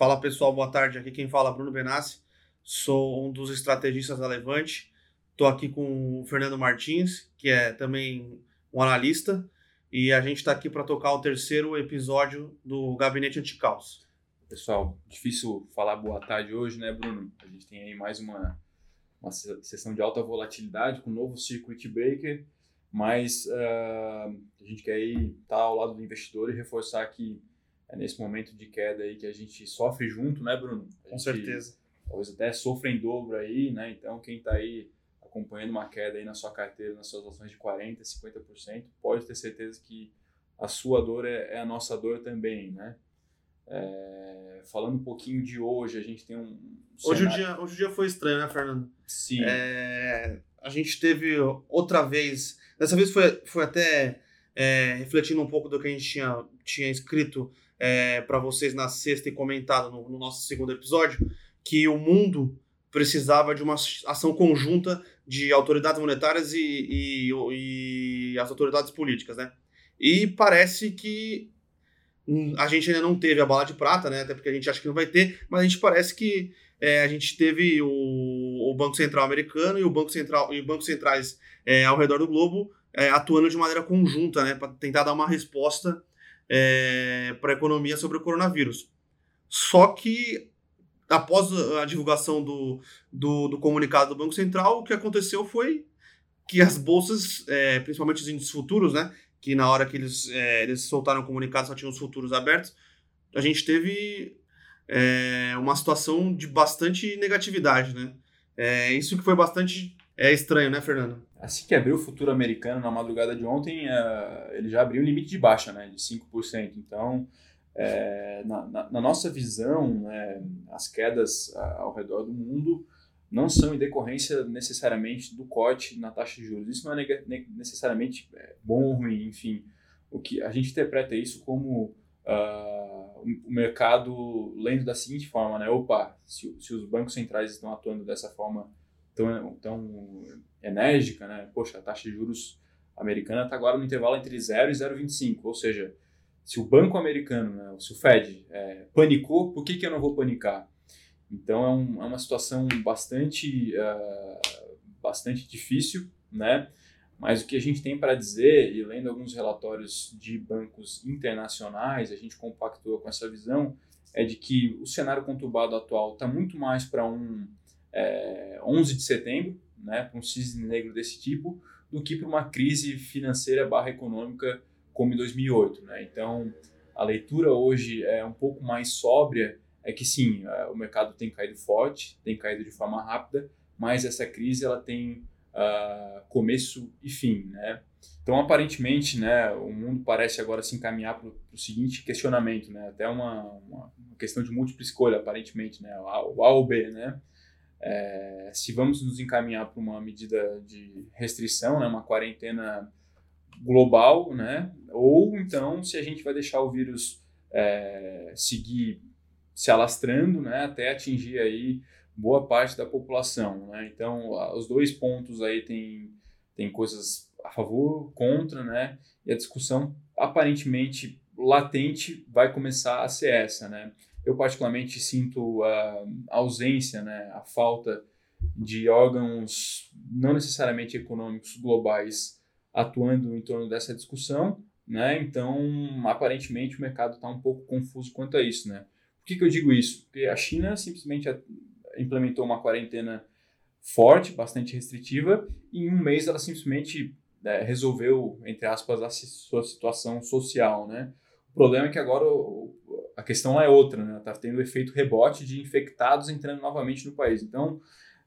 Fala pessoal, boa tarde. Aqui quem fala é Bruno Benassi, sou um dos estrategistas da Levante. Estou aqui com o Fernando Martins, que é também um analista, e a gente está aqui para tocar o terceiro episódio do Gabinete Anticaos. Pessoal, difícil falar boa tarde hoje, né, Bruno? A gente tem aí mais uma, uma sessão de alta volatilidade com o novo circuit breaker, mas uh, a gente quer estar tá ao lado do investidor e reforçar que é nesse momento de queda aí que a gente sofre junto, né, Bruno? Com certeza. Talvez até sofra em dobro aí, né? Então, quem está aí acompanhando uma queda aí na sua carteira, nas suas ações de 40%, 50%, pode ter certeza que a sua dor é, é a nossa dor também, né? É, falando um pouquinho de hoje, a gente tem um. Hoje, o dia, hoje o dia foi estranho, né, Fernando? Sim. É, a gente teve outra vez. Dessa vez foi, foi até é, refletindo um pouco do que a gente tinha, tinha escrito é, para vocês na sexta e comentado no, no, nosso segundo episódio, que o mundo precisava de uma ação conjunta de autoridades monetárias e, e, e as autoridades políticas, né? E parece que a gente ainda não teve a bala de prata, né? Até porque a gente acha que não vai ter, mas a gente parece que é, a gente teve o, o, Banco Central americano e o Banco Central e bancos centrais é, ao redor do globo é, atuando de maneira conjunta, né? Para tentar dar uma resposta é, para a economia sobre o coronavírus. Só que após a divulgação do, do, do, comunicado do Banco Central, o que aconteceu foi que as bolsas, é, principalmente os índices futuros, né, que na hora que eles, é, eles soltaram o comunicado só tinham os futuros abertos, a gente teve é, uma situação de bastante negatividade, né? É, isso que foi bastante é, estranho, né, Fernando? Assim que abriu o futuro americano na madrugada de ontem, uh, ele já abriu o limite de baixa, né, de 5%. Então, é, na, na, na, nossa visão, né, as quedas ao redor do mundo não são em decorrência necessariamente do corte na taxa de juros. Isso não é necessariamente bom ou ruim, enfim. O que a gente interpreta isso como uh, o mercado lendo da seguinte forma, né? Opa, se, se os bancos centrais estão atuando dessa forma tão, tão enérgica, né? Poxa, a taxa de juros americana está agora no intervalo entre 0 e 0,25, ou seja, se o banco americano, né, se o Fed é, panicou, por que, que eu não vou panicar? Então é, um, é uma situação bastante, uh, bastante difícil, né? Mas o que a gente tem para dizer, e lendo alguns relatórios de bancos internacionais, a gente compactua com essa visão, é de que o cenário conturbado atual está muito mais para um é, 11 de setembro, né, para um cisne negro desse tipo, do que para uma crise financeira barra econômica como em 2008. Né? Então, a leitura hoje é um pouco mais sóbria, é que sim, é, o mercado tem caído forte, tem caído de forma rápida, mas essa crise ela tem uh, começo e fim, né? Então, aparentemente, né, o mundo parece agora se encaminhar para o seguinte questionamento, né? Até uma, uma, questão de múltipla escolha, aparentemente, né? O A, o ou B, né? É, se vamos nos encaminhar para uma medida de restrição, né, uma quarentena global, né? Ou então se a gente vai deixar o vírus é, seguir se alastrando, né? Até atingir aí boa parte da população, né? Então os dois pontos aí tem tem coisas a favor, contra, né? E a discussão aparentemente latente vai começar a ser essa, né? Eu particularmente sinto a ausência, né, a falta de órgãos não necessariamente econômicos globais atuando em torno dessa discussão, né? Então, aparentemente, o mercado está um pouco confuso quanto a isso, né? Por que, que eu digo isso? Porque a China simplesmente implementou uma quarentena forte, bastante restritiva, e em um mês ela simplesmente é, resolveu, entre aspas, a sua situação social, né? O problema é que agora a questão lá é outra, né? Está tendo efeito rebote de infectados entrando novamente no país. Então,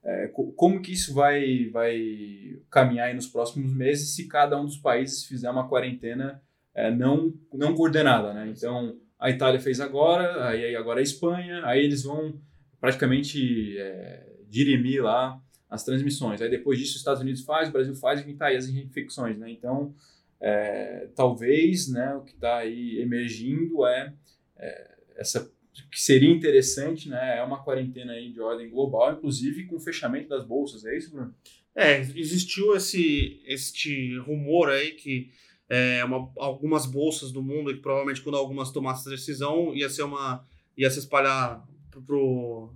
é, como que isso vai, vai caminhar nos próximos meses se cada um dos países fizer uma quarentena é, não, não coordenada, né? Então, a Itália fez agora, aí agora a Espanha, aí eles vão praticamente é, dirimir lá as transmissões. Aí depois disso os Estados Unidos faz, o Brasil faz e tá aí as infecções, né? Então, é, talvez, né, o que está aí emergindo é, é essa que seria interessante, né? É uma quarentena aí de ordem global, inclusive com o fechamento das bolsas, é isso, Bruno? É, existiu esse este rumor aí que é, uma, algumas bolsas do mundo, que provavelmente quando algumas tomassem decisão, ia ser uma ia se espalhar pro,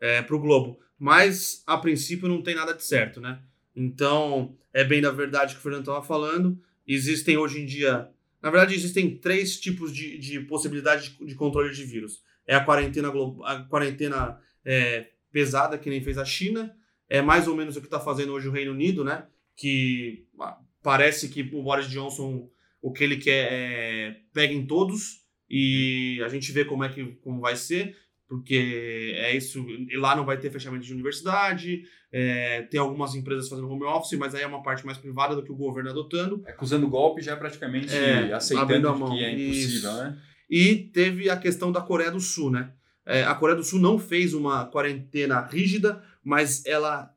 é, pro globo. Mas, a princípio, não tem nada de certo, né? Então, é bem da verdade que o Fernando estava falando. Existem hoje em dia. Na verdade, existem três tipos de, de possibilidade de, de controle de vírus. É a quarentena, a quarentena é, pesada, que nem fez a China. É mais ou menos o que está fazendo hoje o Reino Unido, né? Que ah, parece que o Boris Johnson, o que ele quer é pega em todos e a gente vê como é que como vai ser porque é isso, e lá não vai ter fechamento de universidade, é, tem algumas empresas fazendo home office, mas aí é uma parte mais privada do que o governo adotando. Acusando golpe já é praticamente é, aceitando que é impossível, isso. né? E teve a questão da Coreia do Sul, né? É, a Coreia do Sul não fez uma quarentena rígida, mas ela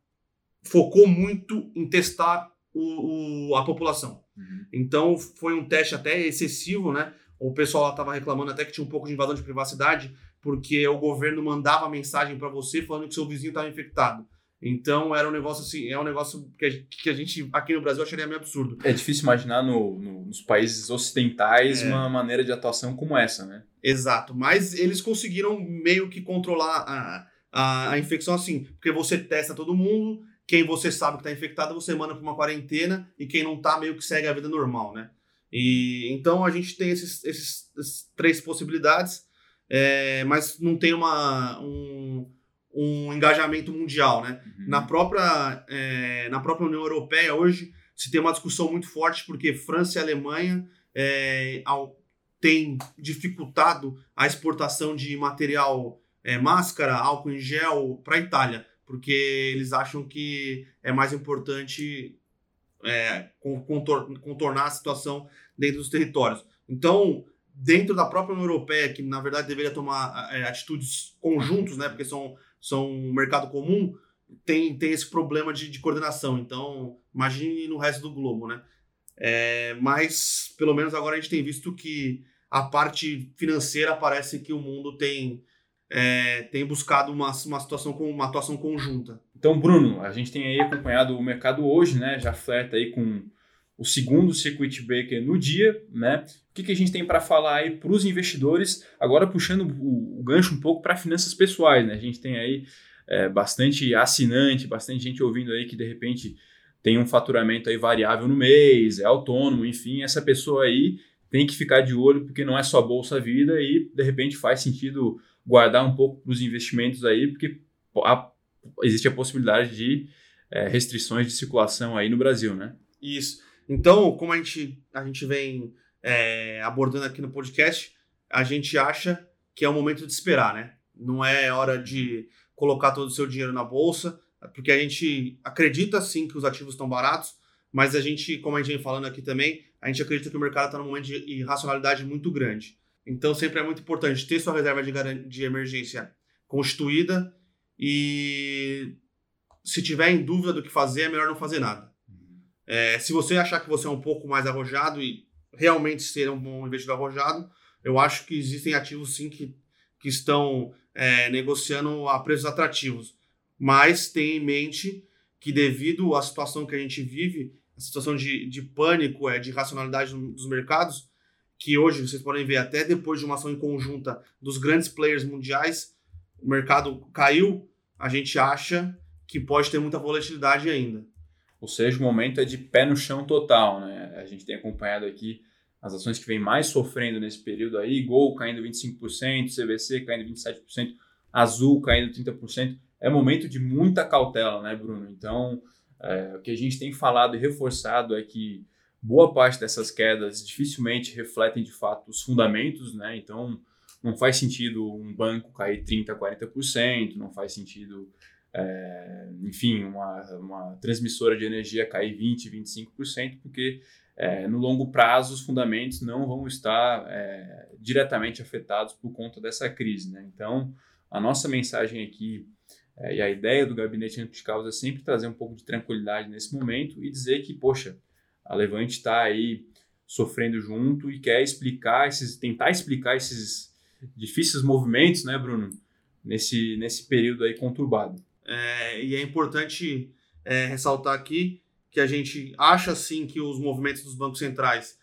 focou muito em testar o, o a população. Uhum. Então foi um teste até excessivo, né? O pessoal lá estava reclamando até que tinha um pouco de invasão de privacidade, porque o governo mandava mensagem para você falando que seu vizinho estava infectado. Então era um negócio assim, é um negócio que a, gente, que a gente aqui no Brasil acharia meio absurdo. É difícil imaginar no, no, nos países ocidentais é. uma maneira de atuação como essa, né? Exato, mas eles conseguiram meio que controlar a, a, a infecção assim, porque você testa todo mundo, quem você sabe que está infectado você manda para uma quarentena e quem não está meio que segue a vida normal, né? E então a gente tem esses, esses, essas três possibilidades é, mas não tem uma, um, um engajamento mundial, né? Uhum. Na, própria, é, na própria União Europeia hoje se tem uma discussão muito forte porque França e Alemanha é, ao, têm dificultado a exportação de material é, máscara, álcool em gel para a Itália, porque eles acham que é mais importante é, contornar a situação dentro dos territórios. Então, dentro da própria União Europeia, que na verdade deveria tomar é, atitudes conjuntos, né, porque são, são um mercado comum, tem, tem esse problema de, de coordenação. Então, imagine no resto do globo, né? É, mas, pelo menos agora a gente tem visto que a parte financeira parece que o mundo tem, é, tem buscado uma, uma situação com uma atuação conjunta. Então, Bruno, a gente tem aí acompanhado o mercado hoje, né? Já flerta aí com o segundo circuit breaker no dia, né? O que, que a gente tem para falar aí para os investidores? Agora puxando o, o gancho um pouco para finanças pessoais, né? A gente tem aí é, bastante assinante, bastante gente ouvindo aí que de repente tem um faturamento aí variável no mês, é autônomo, enfim, essa pessoa aí tem que ficar de olho porque não é só bolsa vida e de repente faz sentido guardar um pouco para os investimentos aí, porque a, existe a possibilidade de é, restrições de circulação aí no Brasil, né? Isso. Então, como a gente, a gente vem é, abordando aqui no podcast, a gente acha que é o momento de esperar, né? Não é hora de colocar todo o seu dinheiro na bolsa, porque a gente acredita sim que os ativos estão baratos, mas a gente, como a gente vem falando aqui também, a gente acredita que o mercado está num momento de irracionalidade muito grande. Então sempre é muito importante ter sua reserva de, de emergência constituída e se tiver em dúvida do que fazer, é melhor não fazer nada. É, se você achar que você é um pouco mais arrojado e realmente ser um bom investidor arrojado, eu acho que existem ativos sim que, que estão é, negociando a preços atrativos. Mas tenha em mente que devido à situação que a gente vive, a situação de, de pânico, é, de racionalidade dos mercados, que hoje vocês podem ver até depois de uma ação em conjunta dos grandes players mundiais, o mercado caiu, a gente acha que pode ter muita volatilidade ainda. Ou seja, o momento é de pé no chão total. Né? A gente tem acompanhado aqui as ações que vêm mais sofrendo nesse período aí, Gol caindo 25%, CVC caindo 27%, Azul caindo 30%. É momento de muita cautela, né, Bruno? Então, é, o que a gente tem falado e reforçado é que boa parte dessas quedas dificilmente refletem de fato os fundamentos, né? Então, não faz sentido um banco cair 30%, 40%, não faz sentido é, enfim, uma, uma transmissora de energia cair 20%, 25%, porque é, no longo prazo os fundamentos não vão estar é, diretamente afetados por conta dessa crise. Né? Então, a nossa mensagem aqui é, e a ideia do gabinete anti-caos é sempre trazer um pouco de tranquilidade nesse momento e dizer que, poxa, a Levante está aí sofrendo junto e quer explicar esses, tentar explicar esses difíceis movimentos, né, Bruno, nesse, nesse período aí conturbado. É, e é importante é, ressaltar aqui que a gente acha sim que os movimentos dos bancos centrais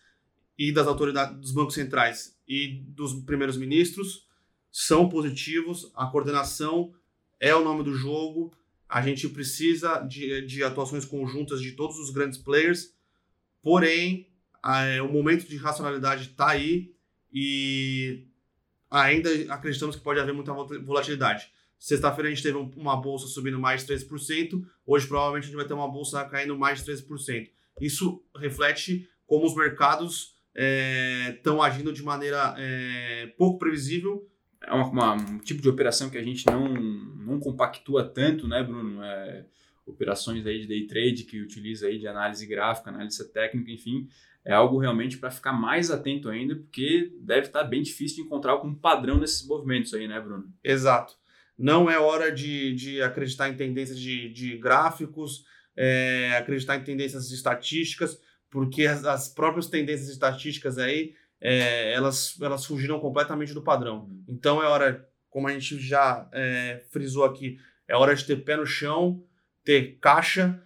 e das autoridades dos bancos centrais e dos primeiros ministros são positivos, a coordenação é o nome do jogo, a gente precisa de, de atuações conjuntas de todos os grandes players, porém, é, o momento de racionalidade está aí e ainda acreditamos que pode haver muita volatilidade. Sexta-feira a gente teve uma bolsa subindo mais de 3%, hoje provavelmente a gente vai ter uma bolsa caindo mais de 13%. Isso reflete como os mercados estão é, agindo de maneira é, pouco previsível. É uma, uma, um tipo de operação que a gente não, não compactua tanto, né, Bruno? É, operações aí de day trade que utiliza aí de análise gráfica, análise técnica, enfim, é algo realmente para ficar mais atento ainda, porque deve estar bem difícil de encontrar algum padrão nesses movimentos aí, né, Bruno? Exato. Não é hora de, de acreditar em tendências de, de gráficos, é, acreditar em tendências estatísticas, porque as, as próprias tendências estatísticas aí, é, elas, elas fugiram completamente do padrão. Uhum. Então é hora, como a gente já é, frisou aqui, é hora de ter pé no chão, ter caixa,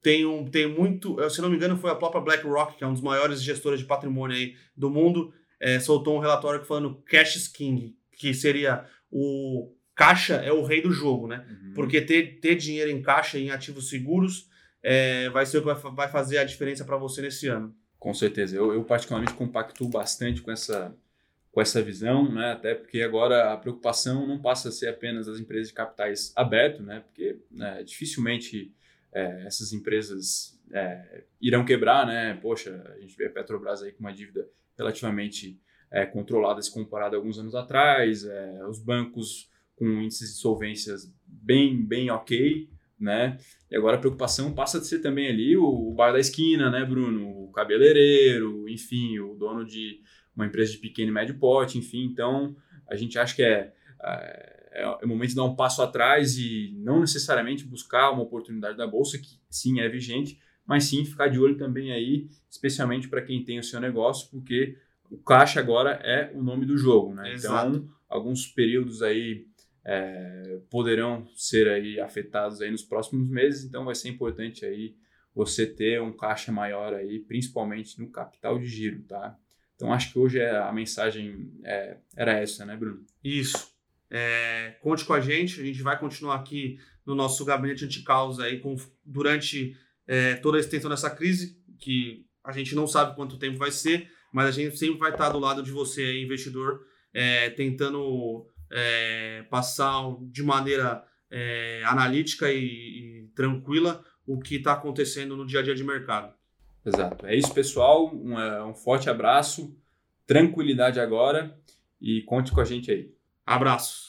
tem, um, tem muito, se não me engano, foi a própria BlackRock, que é um dos maiores gestores de patrimônio aí do mundo, é, soltou um relatório falando cash is king, que seria o caixa é o rei do jogo, né? Uhum. Porque ter, ter dinheiro em caixa em ativos seguros é, vai ser o que vai, vai fazer a diferença para você nesse ano. Com certeza. Eu, eu particularmente compactuo bastante com essa, com essa visão, né? até porque agora a preocupação não passa a ser apenas das empresas de capitais abertos, né? porque né, dificilmente é, essas empresas é, irão quebrar, né? Poxa, a gente vê a Petrobras aí com uma dívida relativamente é, controlada se comparado a alguns anos atrás, é, os bancos com índices de solvências bem, bem ok, né? E agora a preocupação passa a ser também ali o, o bar da esquina, né, Bruno? O cabeleireiro, enfim, o dono de uma empresa de pequeno e médio porte, enfim. Então, a gente acha que é, é, é, é o momento de dar um passo atrás e não necessariamente buscar uma oportunidade da bolsa, que sim é vigente, mas sim ficar de olho também aí, especialmente para quem tem o seu negócio, porque o caixa agora é o nome do jogo, né? Exato. Então, alguns períodos aí é, poderão ser aí afetados aí nos próximos meses, então vai ser importante aí você ter um caixa maior aí, principalmente no capital de giro, tá? Então acho que hoje é, a mensagem é, era essa, né, Bruno? Isso. É, conte com a gente, a gente vai continuar aqui no nosso gabinete anti-caos aí com, durante é, toda a extensão dessa crise, que a gente não sabe quanto tempo vai ser, mas a gente sempre vai estar do lado de você investidor, é, tentando é, passar de maneira é, analítica e, e, tranquila o que está acontecendo no dia a dia de mercado. Exato. É isso, pessoal. Um, é, um forte abraço, tranquilidade agora e conte com a gente aí. Abraços.